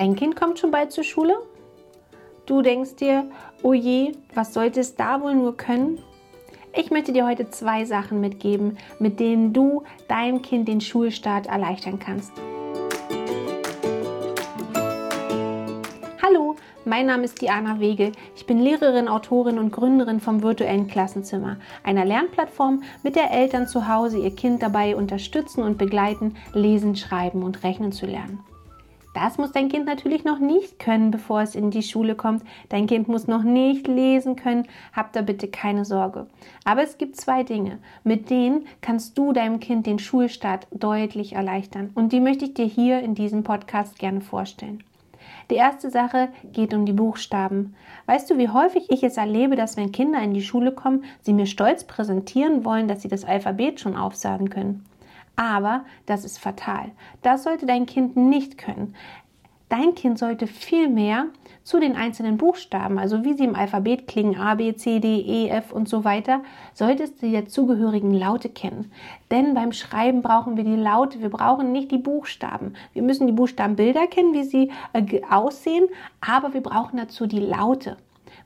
Ein Kind kommt schon bald zur Schule? Du denkst dir, oh je, was sollte es da wohl nur können? Ich möchte dir heute zwei Sachen mitgeben, mit denen du deinem Kind den Schulstart erleichtern kannst. Hallo, mein Name ist Diana Wegel. Ich bin Lehrerin, Autorin und Gründerin vom virtuellen Klassenzimmer, einer Lernplattform, mit der Eltern zu Hause ihr Kind dabei unterstützen und begleiten, lesen, schreiben und rechnen zu lernen. Das muss dein Kind natürlich noch nicht können, bevor es in die Schule kommt. Dein Kind muss noch nicht lesen können. Hab da bitte keine Sorge. Aber es gibt zwei Dinge, mit denen kannst du deinem Kind den Schulstart deutlich erleichtern. Und die möchte ich dir hier in diesem Podcast gerne vorstellen. Die erste Sache geht um die Buchstaben. Weißt du, wie häufig ich es erlebe, dass wenn Kinder in die Schule kommen, sie mir stolz präsentieren wollen, dass sie das Alphabet schon aufsagen können. Aber das ist fatal. Das sollte dein Kind nicht können. Dein Kind sollte vielmehr zu den einzelnen Buchstaben, also wie sie im Alphabet klingen, A, B, C, D, E, F und so weiter, solltest du die dazugehörigen Laute kennen. Denn beim Schreiben brauchen wir die Laute, wir brauchen nicht die Buchstaben. Wir müssen die Buchstabenbilder kennen, wie sie äh, aussehen, aber wir brauchen dazu die Laute.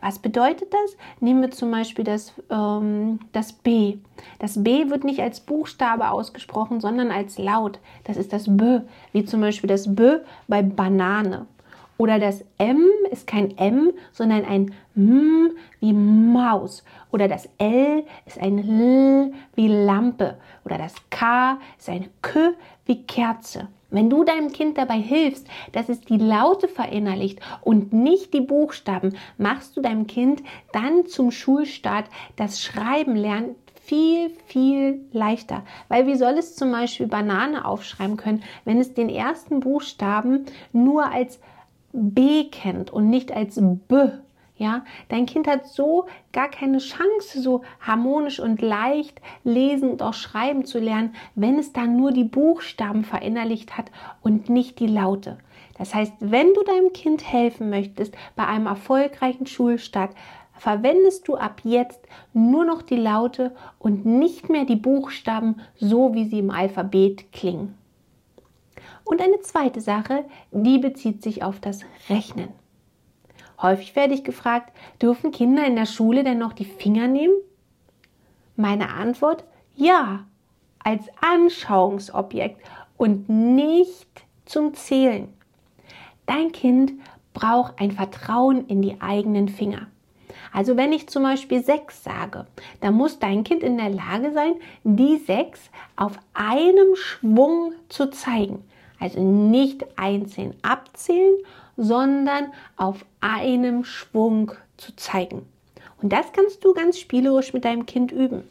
Was bedeutet das? Nehmen wir zum Beispiel das, ähm, das B. Das B wird nicht als Buchstabe ausgesprochen, sondern als Laut. Das ist das B, wie zum Beispiel das B bei Banane. Oder das M ist kein M, sondern ein M wie Maus. Oder das L ist ein L wie Lampe. Oder das K ist ein K wie Kerze. Wenn du deinem Kind dabei hilfst, dass es die Laute verinnerlicht und nicht die Buchstaben, machst du deinem Kind dann zum Schulstart das Schreiben lernen viel, viel leichter. Weil wie soll es zum Beispiel Banane aufschreiben können, wenn es den ersten Buchstaben nur als B kennt und nicht als B? Ja, dein Kind hat so gar keine Chance, so harmonisch und leicht lesen und auch schreiben zu lernen, wenn es dann nur die Buchstaben verinnerlicht hat und nicht die Laute. Das heißt, wenn du deinem Kind helfen möchtest bei einem erfolgreichen Schulstart, verwendest du ab jetzt nur noch die Laute und nicht mehr die Buchstaben, so wie sie im Alphabet klingen. Und eine zweite Sache, die bezieht sich auf das Rechnen. Häufig werde ich gefragt, dürfen Kinder in der Schule denn noch die Finger nehmen? Meine Antwort, ja, als Anschauungsobjekt und nicht zum Zählen. Dein Kind braucht ein Vertrauen in die eigenen Finger. Also wenn ich zum Beispiel sechs sage, dann muss dein Kind in der Lage sein, die sechs auf einem Schwung zu zeigen. Also nicht einzeln abzählen, sondern auf einem Schwung zu zeigen. Und das kannst du ganz spielerisch mit deinem Kind üben.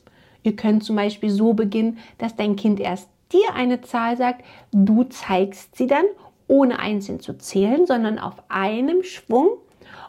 Ihr könnt zum Beispiel so beginnen, dass dein Kind erst dir eine Zahl sagt, du zeigst sie dann, ohne einzeln zu zählen, sondern auf einem Schwung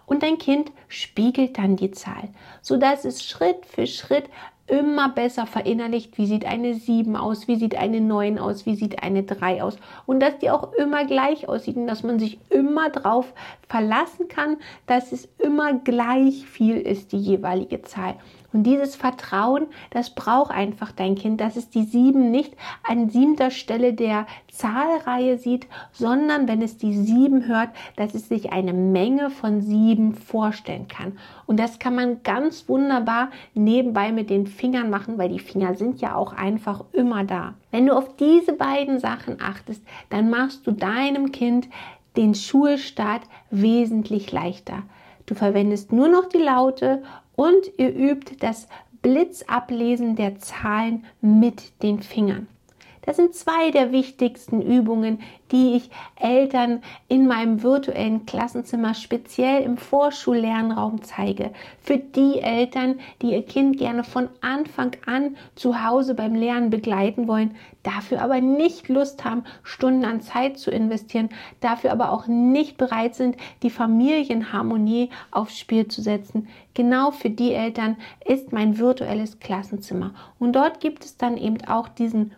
und dein Kind spiegelt dann die Zahl, sodass es Schritt für Schritt immer besser verinnerlicht, wie sieht eine 7 aus, wie sieht eine 9 aus, wie sieht eine 3 aus und dass die auch immer gleich aussieht und dass man sich immer darauf verlassen kann, dass es immer gleich viel ist, die jeweilige Zahl. Und dieses Vertrauen, das braucht einfach dein Kind, dass es die sieben nicht an siebter Stelle der Zahlreihe sieht, sondern wenn es die sieben hört, dass es sich eine Menge von sieben vorstellen kann. Und das kann man ganz wunderbar nebenbei mit den Fingern machen, weil die Finger sind ja auch einfach immer da. Wenn du auf diese beiden Sachen achtest, dann machst du deinem Kind den Schulstart wesentlich leichter. Du verwendest nur noch die Laute und ihr übt das Blitzablesen der Zahlen mit den Fingern. Das sind zwei der wichtigsten Übungen, die ich Eltern in meinem virtuellen Klassenzimmer speziell im Vorschullernraum zeige. Für die Eltern, die ihr Kind gerne von Anfang an zu Hause beim Lernen begleiten wollen, dafür aber nicht Lust haben, Stunden an Zeit zu investieren, dafür aber auch nicht bereit sind, die Familienharmonie aufs Spiel zu setzen. Genau für die Eltern ist mein virtuelles Klassenzimmer. Und dort gibt es dann eben auch diesen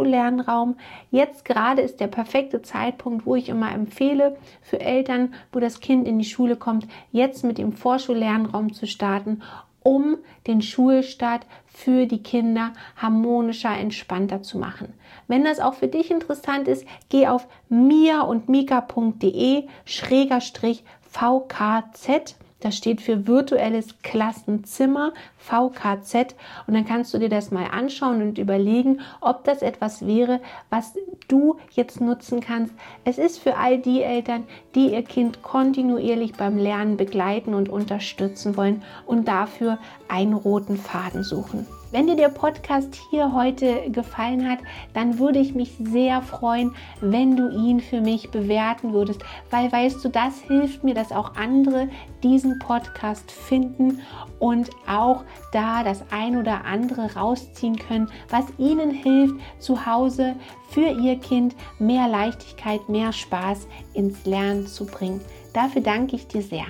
Vorschullernraum. Jetzt gerade ist der perfekte Zeitpunkt, wo ich immer empfehle, für Eltern, wo das Kind in die Schule kommt, jetzt mit dem Vorschullernraum zu starten um den Schulstart für die Kinder harmonischer, entspannter zu machen. Wenn das auch für dich interessant ist, geh auf mia und mika.de schräger Strich VKZ das steht für virtuelles Klassenzimmer, VKZ. Und dann kannst du dir das mal anschauen und überlegen, ob das etwas wäre, was du jetzt nutzen kannst. Es ist für all die Eltern, die ihr Kind kontinuierlich beim Lernen begleiten und unterstützen wollen und dafür einen roten Faden suchen. Wenn dir der Podcast hier heute gefallen hat, dann würde ich mich sehr freuen, wenn du ihn für mich bewerten würdest, weil weißt du, das hilft mir, dass auch andere diesen Podcast finden und auch da das ein oder andere rausziehen können, was ihnen hilft, zu Hause für ihr Kind mehr Leichtigkeit, mehr Spaß ins Lernen zu bringen. Dafür danke ich dir sehr.